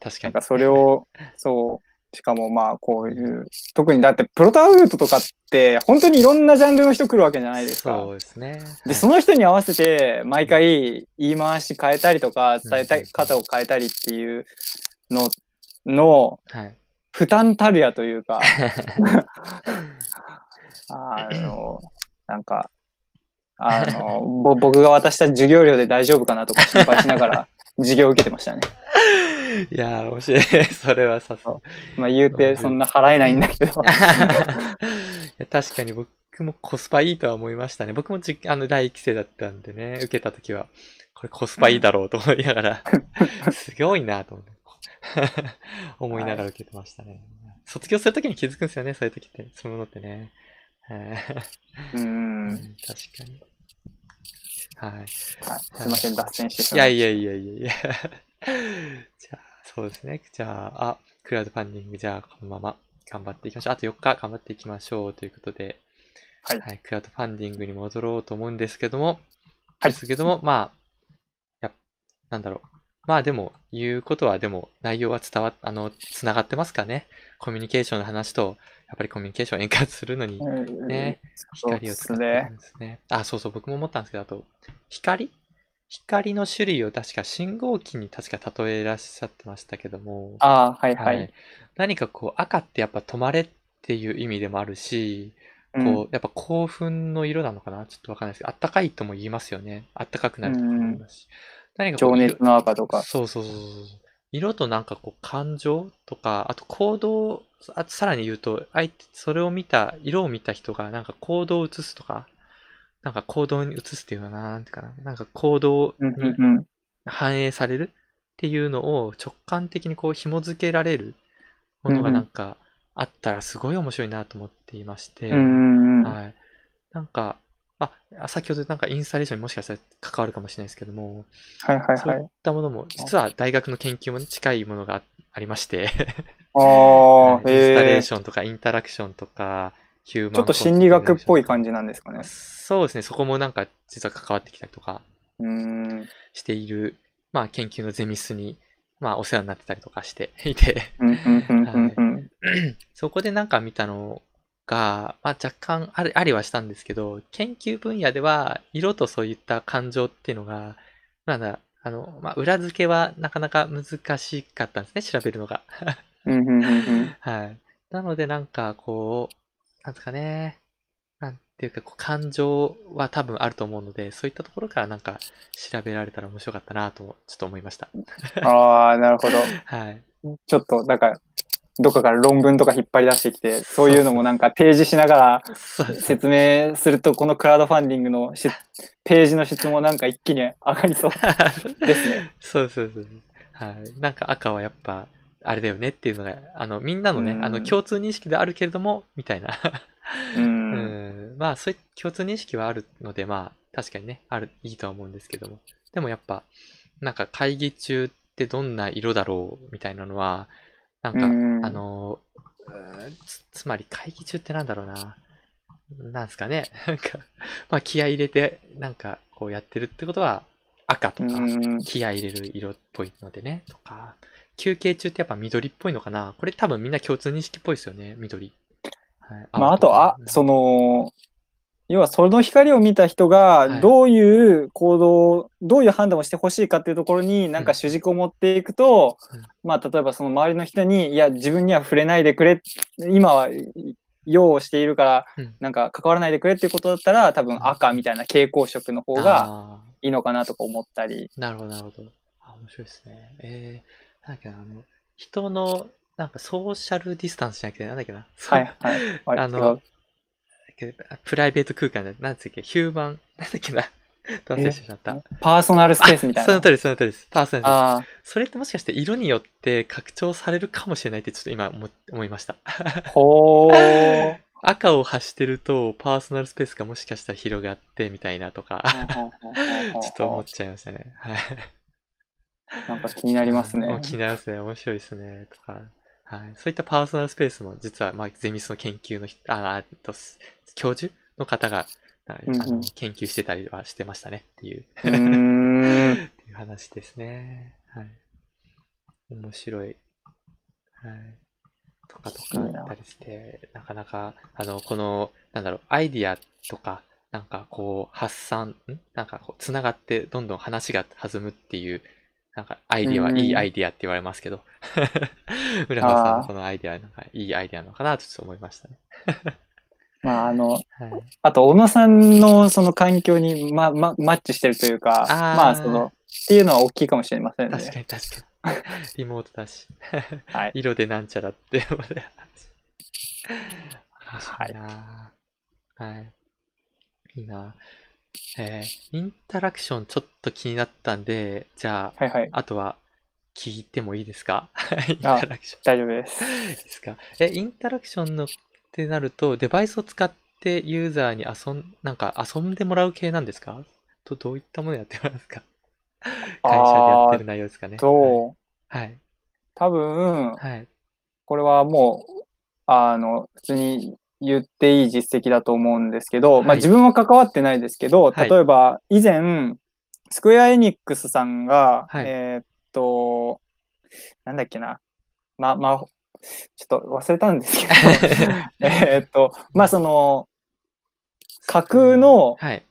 確かに。なんかそれを、そう、しかもまあこういう、特にだってプロトアウトとかって本当にいろんなジャンルの人来るわけじゃないですか。そうですね。で、その人に合わせて毎回言い回し変えたりとか、伝えたい方を変えたりっていうのの。負担たるやというか、あの、なんか、あの、ぼ僕が渡した授業料で大丈夫かなとか心配しながら授業を受けてましたね。いやー、面白い。それはさすが。まあ言うてそんな払えないんだけど。いや確かに僕もコスパいいとは思いましたね。僕もじあの第一期生だったんでね、受けたときは、これコスパいいだろうと思いながら、すごいなと思って。思いながら受けてましたね。卒業するときに気づくんですよね、そういうときって。そういうものってね。はいうん。はい確かに。はい。すいません、脱線してしいやまいいやいやいやいや。じゃあ、そうですね。じゃあ、あ、クラウドファンディング、じゃあ、このまま頑張っていきましょう。あと4日頑張っていきましょうということで、はいクラウドファンディングに戻ろうと思うんですけども、はいですけども、まあ、やっなんだろう。まあでも、言うことはでも、内容は伝わっ、あの、つながってますかね。コミュニケーションの話と、やっぱりコミュニケーションを円滑するのに。ねそう光を使ってるね。んですね。あ、そうそう、僕も思ったんですけど、あと、光光の種類を確か信号機に確か例えらっしゃってましたけども、ああ、はいははいい。何かこう、赤ってやっぱ止まれっていう意味でもあるし、うんこう、やっぱ興奮の色なのかな？ちょっとわかんないですけど、あったかいとも言いますよね。あったかくなるとも言いますし。何かこう情熱の赤とか。そうそうそうそう。色となんかこう感情とか、あと行動、あとさらに言うと、相手、それを見た、色を見た人がなんか行動を移すとか、なんか行動に移すっていうのはな、なんていうかな、なんか行動うんに反映されるっていうのを直感的にこう紐付けられるものがなんかあったらすごい面白いなと思っていまして。はい。なんか、あ、先ほどなんかインスタレーションにもしかしたら関わるかもしれないですけども、はいはいそうはいい。ったものも、実は大学の研究もね近いものがあありまして、ああ、はいインスタレ。ーションとかインタラクションとか、ヒューマンちょっと心理学っぽい感じ。じなんですかね。そうですね、そこもなんか実は関わってきたりとか。している、まあ研究のゼミスに、まあお世話になってたりとかしていて。そこでなんか見たのが、まあ、若干ありありはしたんですけど、研究分野では色とそういった感情っていうのが、まだ、あの、まあ、裏付けはなかなか難しかったんですね、調べるのが。はい。なのでなんかこう、なんですかね、なんていうかこう感情は多分あると思うので、そういったところからなんか調べられたら面白かったなと、ちょっと思いました。ああ、なるほど。はい。ちょっと、だから、どっかから論文とか引っ張り出してきて、そういうのもなんか提示しながら説明すると、このクラウドファンディングのしページの質もなんか一気に上がりそうですね。そうそうそう。はい。なんか赤はやっぱ、あれだよねっていうのが、あの、みんなのね、うんあの、共通認識であるけれども、みたいな。う。うんん。まあ、そういう共通認識はあるので、まあ、確かにね、ある、いいとは思うんですけども。でもやっぱ、なんか会議中ってどんな色だろうみたいなのは、なんか、うんあの、うんつ、つまり会議中ってなんだろうな。なんですかね。なんか、まあ気合い入れて、なんかこうやってるってことは赤とか、うん気合い入れる色っぽいのでね、とか、休憩中ってやっぱ緑っぽいのかな？これ多分みんな共通認識っぽいですよね、緑。はい、まあ、あと、あ、うん。その、要はその光を見た人はい。がどういう行動、どういう判断をしてほしいかっていうところになんか主軸を持っていくと、うん。まあ例えばその周りの人に、いや自分には触れないでくれ、今は用をしているからうん。なんか関わらないでくれっていうことだったら多分赤みたいな蛍光色の方があいいのかなとか思ったり。ーなるほど、なるほど。あ、面白いですね。えー、なんだっけな、あの、人の、なんかソーシャルディスタンスじゃなくて、なんだっけな。はいはい。あのプライベート空間で、なんつうっけ、ヒューマン、なんだっけな。ど忘れしてしまった。パーソナルスペースみたいな。その通り、その通りです。パーソナルですあそれってもしかして色によって拡張されるかもしれないってちょっと今思思いました。あ、ほー。赤を発してるとパーソナルスペースがもしかしたら広がってみたいなとか、ちょっと思っちゃいましたね。はい。なんか気になりますね。気になりますね。面白いですね。とか。はい。そういったパーソナルスペースも実は、まあ、ゼミスの研究の人、あ、と、す教授の方が、あうんうん研究してたりはしてましたねっていう。っていう話ですね。はい。面白い。はい。とかとかあったりして、なかなか、あの、この、なんだろう、アイディアとか、なんかこう、発散、ん？なんかこう、つながって、どんどん話が弾むっていう、なんか、アイディアはうんいいアイディアって言われますけど、村山さんのこのアイディアは、なんか、いいアイディアなのかなとちょっと思いましたね。まあ、あの、はい。あと、小野さんのその環境に、ま、ま、マッチしてるというか、あーまあ、その、っていうのは大きいかもしれませんね。確かに確かに。リモートだし。はい。色でなんちゃらって。はいはい。いいなえーインタラクションちょっと気になったんで、じゃあ、はいはい。あとは聞いてもいいですか？インタラクション。大丈夫です。いいですか？え、インタラクションのってなると、デバイスを使ってユーザーに遊ん、なんか遊んでもらう系なんですか？とどういったものやってもらうんですか？会社でやってる内容ですかね。と、はい。多分、はい。これはもう、あの、普通に言っていい実績だと思うんですけど、まあはい自分は関わってないですけど、はい。例えば以前、スクエアエニックスさんが、はい。えーっと、なんだっけな、ま、ま、ちょっと忘れたんですけど、えーっと、まあその、架空の、はい。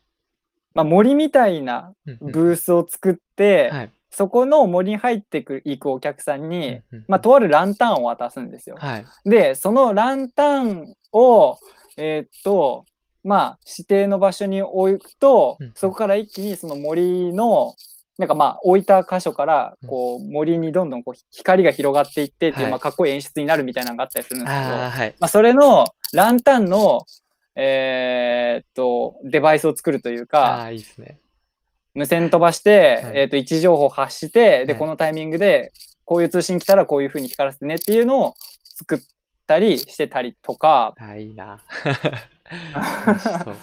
まあ、森みたいなうんうん。ブースを作って、はい。そこの森に入ってくいくお客さんに、まあ、とあるランタンを渡すんですよ。はい。で、そのランタンを、えーっと、まあ、指定の場所に置くと、うんそこから一気にその森の、なんかまあ、置いた箇所から、うんこう、森にどんどんこう光が広がっていってっていう、はいまあ、かっこいい演出になるみたいなのがあったりするんですけど、はい。まあ、それのランタンの、えーっと、デバイスを作るというあか、あ、いいですね。無線飛ばして、はいえーっと、位置情報発して、で、はいこのタイミングで、こういう通信来たらこういう風に光らせてねっていうのを作ったりしてたりとか、いいな。そう。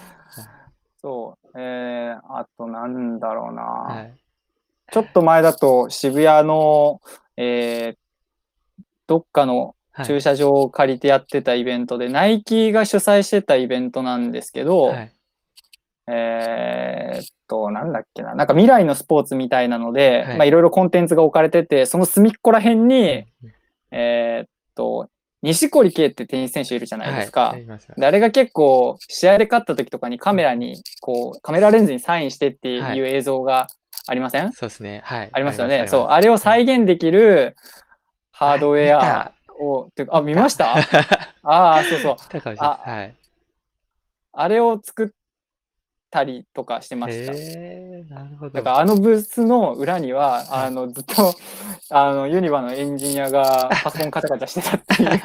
そう、えー、あとなんだろうな、はい。ちょっと前だと渋谷の、えーどっかのはい。駐車場を借りてやってたイベントで、ナイキが主催してたイベントなんですけど、はい。えーっと、なんだっけな、なんか未来のスポーツみたいなので、はいまあいろいろコンテンツが置かれてて、その隅っこら辺に、うんえーっと、西堀圭ってテニス選手いるじゃないですか。はい。あれが結構、試合で勝った時とかにカメラに、こう、カメラレンズにサインしてってはいいう映像がありません、そうですね。はい。ありますよあね。そう、あれを再現できるハードウェアあを、てかあ、見ました？見 ああ、そうそう。見たかもしれないです。はい。あれを作ったりとかしてました。なるほど。だからあのブースの裏には、あのずっと あのユニバのエンジニアが パソコンカチャカチャしてたっていう。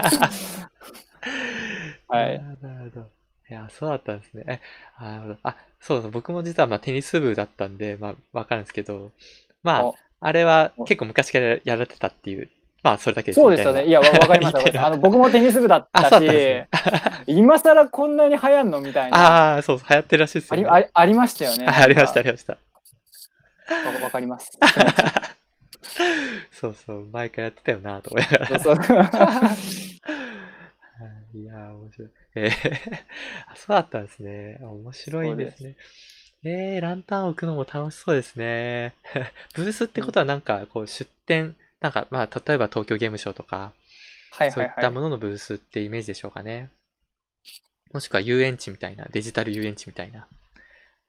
はいなるほど。いや、そうだったんですね。え、あなるほど。あ、そうそう、僕も実はまあテニス部だったんで、まあわかるんですけど、まあお、あれはお結構昔からやられてたっていう、まあそれだけですそうですよね。いや、わ わかります。あの僕もテニス部だっあ、たしね。今更こんなに流行んのみたいな。ああ、そう、流行ってるらしいですあよね。りありありましたよね。あ ありました、ありました。かわわかります。そうそう、前からやってたよなと思いながら。そうそうはいいやー、面白い。えーあそうだったんですね。あ面白いですね。えー、ランタン置くのも楽しそうですね。ブースってことはなんか、こう、出店、なんか、まあ、例えば東京ゲームショウとか、はいそうはいいはい。ったもののブースってイメージでしょうかね。もしくは遊園地みたいな、デジタル遊園地みたいな。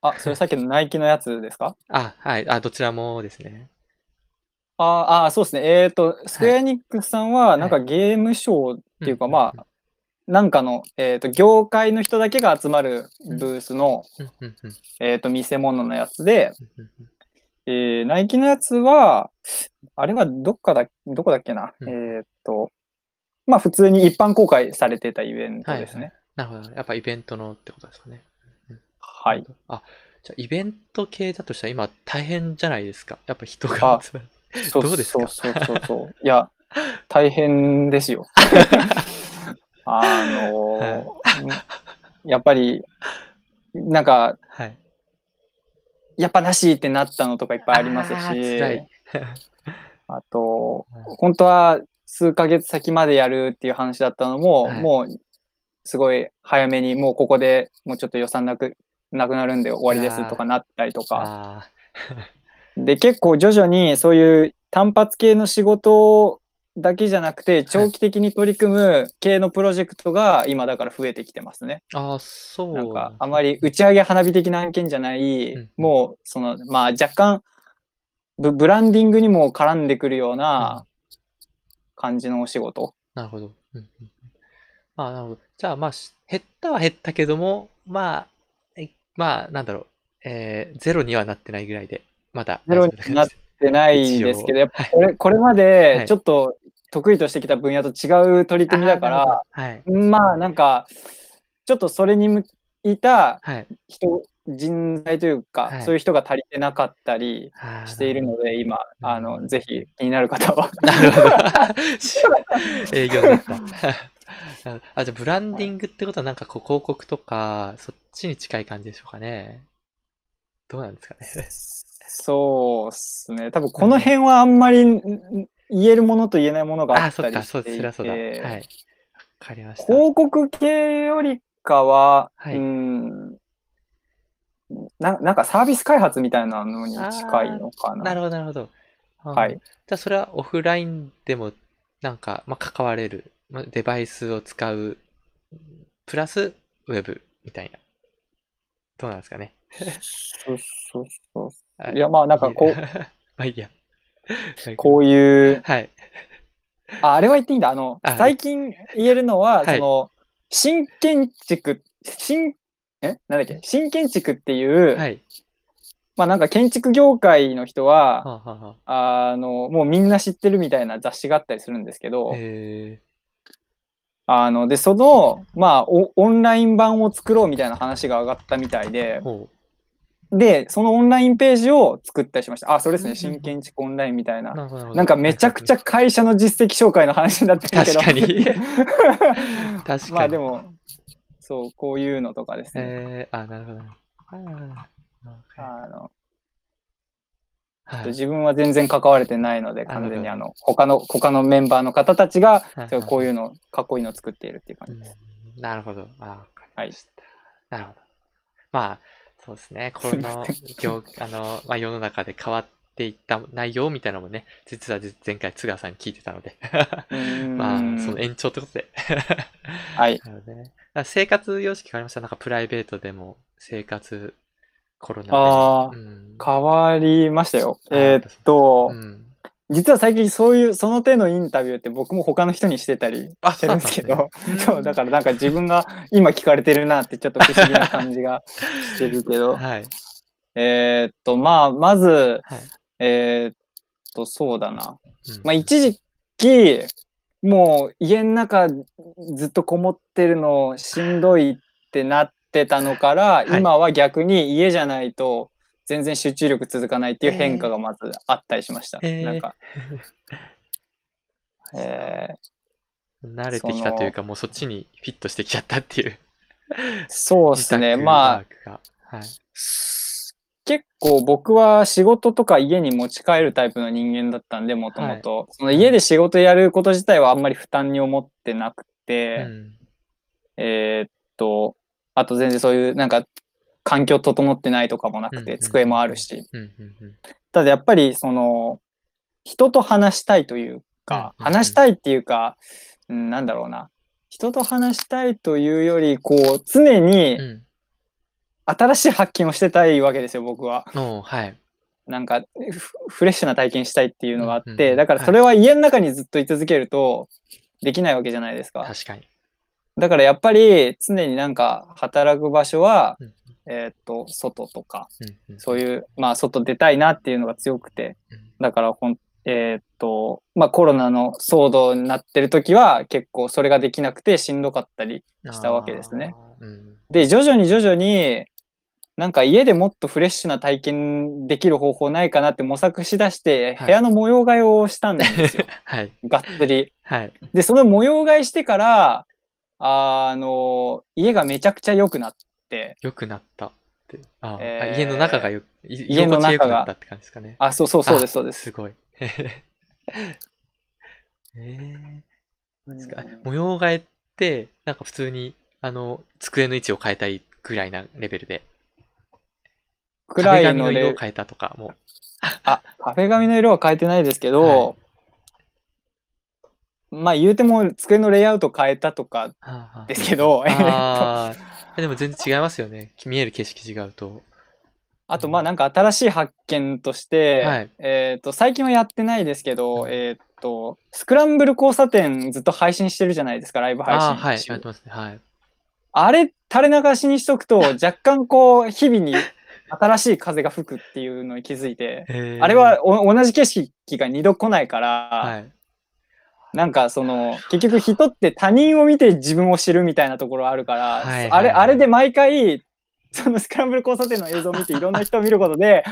あ、それさっきのナイキのやつですか？あ、はい、あ、どちらもですね。ああ、そうですね。えっ、と、スクエアエニックスさんは、なんかゲームショーっていうか、うんまあ、なんかの、えっ、と、業界の人だけが集まるブースの、えっ、と、見せ物のやつで、えーナイキのやつは、あれはどっかだ、どこだっけな。うんえっ、と、まあ、普通に一般公開されてたイベントはいですね。なるほど。やっぱイベントのってことですかね。はい。。あ、じゃあイベント系だとしたら今大変じゃないですか？やっぱ人が集まる。そうそうそうそうそう。いや、大変ですよ。あのーやっぱり、なんか、はい。やっぱなしってなったのとかいっぱいありますし、あ とはい、本当は数ヶ月先までやるっていう話だったのも、はい。もう、すごい早めに、もうここでもうちょっと予算なく、なくなるんで終わりですとかなったりとか、あで、結構徐々にそういう単発系の仕事だけじゃなくて、長期的に取り組む系のプロジェクトが今だから増えてきてますね。ーあー、そうなんか、あり。まり打ち上げ花火的な案件じゃない、うんもう、その、まあ若干ブ、ブランディングにも絡んでくるような感じのお仕事。なるほど。うんうんうんまあ、なるほど。じゃあ、まあ、し減ったは減ったけども、まあ、えまあ、なんだろう。えー、ゼロにはなってないぐらいで、まだゼロになっでないですけど、やっぱこれこれまはでいちょっと得意としてきた分野と違う取り組みだから、はい。まあなんか、ちょっとそれに向いたはい。人、人材というか、はいそういう人が足りてなかったりしているので、今、うんあの、ぜひ気になる方は。なるほど。営業だった。あ、じゃあブランディングってことはなんかこう広告とか、そっちに近い感じでしょうかね。どうなんですかね。そうっすね。多分この辺はあんまりん言えるものと言えないものがああ、ったそっか、そしていそりゃそうだ。はい。て、わかりました。広告系よりかは、はいうんな、なんかサービス開発みたいなのに近いのかな。なるほど、なるほど。あーはい。じゃあ、それはオフラインでも、なんか、まあ、関われる、まあ、デバイスを使う、プラス、ウェブみたいな。どうなんですかね。そうそうそ。はいういや、まあなんかこう、まあいいや。こういう、はい。ああれは言っていいんだ。あの、あ最近言えるのは、はい。その、新建築、新、え？なんだっけ？新建築っていう、はい。まあなんか建築業界の人は、はあ、はあはあ、あの、もうみんな知ってるみたいな雑誌があったりするんですけど、え。あの、で、その、まあオ、オンライン版を作ろうみたいな話が上がったみたいでー、、ほで、そのオンラインページを作ったりしました。あ、それですね。うんうん新建築オンラインみたいなう。。なんかめちゃくちゃ会社の実績紹介の話になってるけど。確かに 確かに。まあでも、そう、こういうのとかですね。えー、あ、なるほど。あのはい自分は全然関われてないので、あ完全になあの、他の、他のメンバーの方たちが、こういうの、かっこいいのを作っているっていう感じです。うんなるほど。あわかりました。なるほど。まあ、そうですね。この業、あの、まあ、世の中で変わっていった内容みたいなのもね、実は前回津川さんに聞いてたので、まあ、その延長ってことで。はい。なね。生活様式変わりました？なんかプライベートでも生活、コロナで。あーうん変わりましたよ。あえーっとう、ん。実は最近そういう、その手のインタビューって僕も他の人にしてたりあしてるんですけど、そうだからなんか自分が今聞かれてるなってちょっと不思議な感じがしてるけど、はい。えーっと、まあ、まず、はい。えーっと、そうだな。うんまあ、一時期、もう家の中ずっとこもってるのしんどいってなってたのから、い今は逆に家じゃないと全然集中力続かないっていう変化がまずあったりしました。えーなんか、え慣れてきたというか、もうそっちにフィットしてきちゃったっていう。ーそうですね。まあはい。結構僕は仕事とか家に持ち帰るタイプの人間だったんで、もともと。その家で仕事やること自体はあんまり負担に思ってなくて、うんえーっと、あと全然そういうなんか環境整ってないとかもなくて、机もあるし。ただやっぱりその、人と話したいというか、話したいっていうか、うん、なんだろうな。人と話したいというより、こう、常にうん。新しい発見をしてたいわけですよ、僕は。はい。なんかフフレッシュな体験したいっていうのがあって、だからそれは家の中にずっと居続けるとできないわけじゃないですか。確かに。だからやっぱり常になんか働く場所は、うんえーっと、外とか、うんうんそういう、まあ外出たいなっていうのが強くて、うんだからほん、えーっと、まあコロナの騒動になってる時は結構それができなくてしんどかったりしたわけですね。うんで、徐々に徐々に、なんか家でもっとフレッシュな体験できる方法ないかなって模索しだして、はい部屋の模様替えをしたんですよ。はい。がっつり。はい。で、その模様替えしてから、あの、家がめちゃくちゃ良くなって、良くなった。って。あーえー。あ家の中がよ、い家の中が。ったって感じですかね。あ、そうそうそうです、そうです。す。ごい。えー、ですかうん模様替えって、なんか普通に、あの、机の位置を変えたいぐらいなレベルで、くらいの色を変えたとかも、あ、壁紙の色は変えてないですけど、まあ言うても机のレイアウト変えたとかですけど、でも全然違いますよね。見える景色違うと。あとまあなんか新しい発見として、はいえっと最近はやってないですけど、うんえっとスクランブル交差点ずっと配信してるじゃないですかライブ配信ああ、はい、中やってますね。はい。あれ垂れ流しにしとくと 若干こう日々に新しい風が吹くっていうのに気づいて、あれは、お同じ景色が二度来ないから、はい。なんかその結局人って他人を見て自分を知るみたいなところあるから、はいはいはいあれあれで毎回そのスクランブル交差点の映像を見ていろんな人を見ることで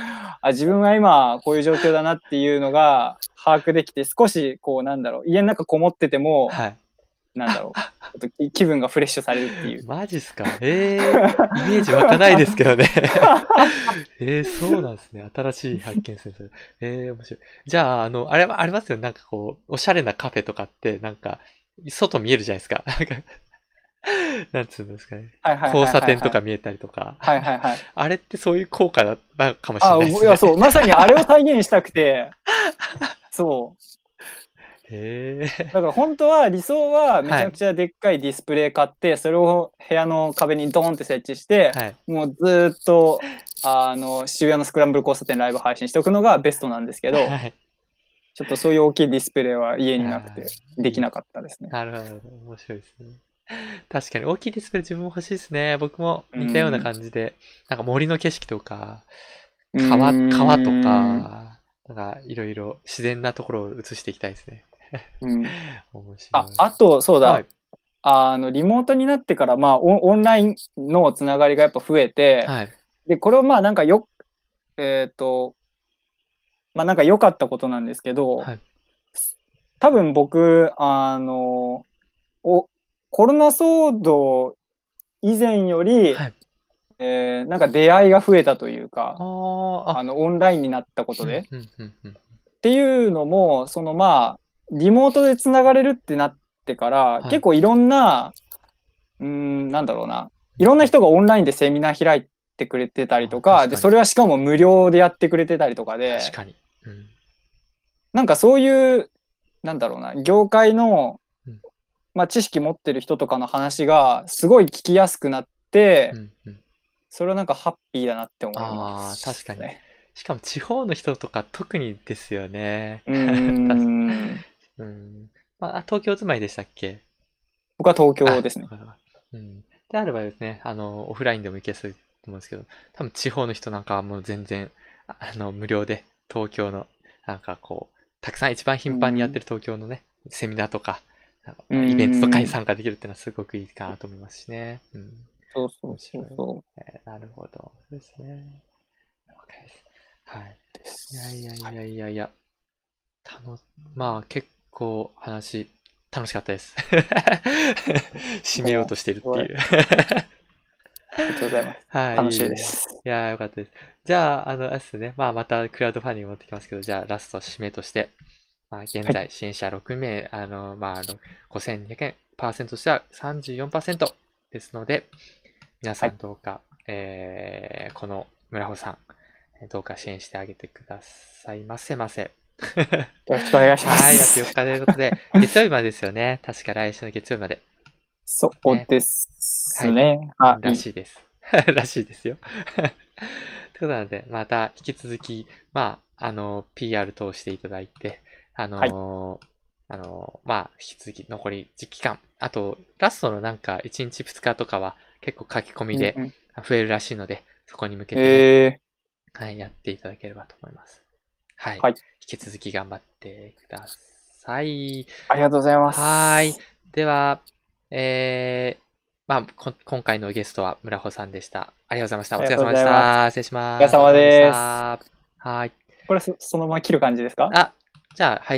あ自分は今こういう状況だなっていうのが把握できて少しこうなんだろう家の中こもっててもはい。なんだろうちょっと気気分がフレッシュされるっていう。マジっすか？ええー、イメージ湧かないですけどね。えー、そうなんですね。新しい発見ですね。それえー、面白い。じゃあ、あの、あれはありますよね。なんかこう、おしゃれなカフェとかって、なんか、外見えるじゃないですか。なんか、なんつうんですかね。交差点とか見えたりとか。はいはいはい。あれってそういう効果だなかもしれあ、ないですね。いや、そう、まさにあれを再現したくて、そう。へえ だから本当は理想はめちゃくちゃでっかいディスプレイ買って、それを部屋の壁にドーンって設置して、はい。もうずーっとあの渋谷のスクランブル交差点ライブ配信しておくのがベストなんですけど、はい。ちょっとそういう大きいディスプレイは家になくてはいできなかったですね。なるほど。面白いですね。確かに大きいディスプレイ自分も欲しいですね。僕も似たような感じで、なんか森の景色とか、川、うん川とか、なんかいろいろ自然なところを映していきたいですね。うん。ああとそうだ、はい。あのリモートになってから、まあ、オンオンラインのつながりがやっぱ増えて、はい。でこれはまあなんかよえっ、とまあなんか良かったことなんですけど、はい。多分僕あのおコロナ騒動以前より、はい。えーなんか出会いが増えたというかあのオンラインになったことで、っていうのもそのまあリモートでつながれるってなってから、はい。結構いろんなうーんなんだろうな。いろんな人がオンラインでセミナー開いてくれてたりとかでそれはしかも無料でやってくれてたりとかで確かに。うん。なんかそういうなんだろうな業界のうん、まあ、知識持ってる人とかの話がすごい聞きやすくなって、うんうん。それはなんかハッピーだなって思います、確かに。しかも地方の人とか特にですよね。うーん。うん。まあ、東京住まいでしたっけ？僕は東京ですね。あうん。であればですね、あの、オフラインでも行けそうと思うんですけど、多分地方の人なんかはもう全然、ああの、無料で東京の、なんかこう、たくさん一番頻繁にやってる東京のね、セミナーとか、なんかうんイベントとかに参加できるっていうのはすごくいいかなと思いますしね。うん。そうそうそうそえーなるほど。そうですね。了解です。はい。いやいやいやいやいや、たの、まあ結構話楽しかったです。締めようとしてるっていう。ありがとうございます。はい。楽しいです。いやーよかったです。じゃあ、あの、あれですね。まあまたクラウドファンディング持ってきますけど、じゃあラスト締めとして、まあ現在支援者6名、あの、まあ、あの5200円、パーセントとしては34%ですので、皆さはんどうか、えーこの村穂さん、えーどうか支援してあげてくださいませませ。よろしくお願いしまはい、す。約4日ということで、月曜日までですよね。確か来週の月曜日まで。そうですね。あ、いらいしいです。らしいですよ。ということなので、また引き続き、まあ、あの、PR 通していただいて、あの、あの、まあ、引き続き残り時期間、あと、ラストのなんか1日2日とかは結構書き込みでうんうん増えるらしいので、そこに向けてはい、やっていただければと思います。はい。はい引き続き頑張ってください。ー、ありがとうございます。はーい。では、えー、まあ、こ今回のゲストは村穂さんでした。ありがとうございました。お疲れ様でした。失礼します。お疲れ様ですはーい。これそそのまま切る感じですか？あ、じゃあ配信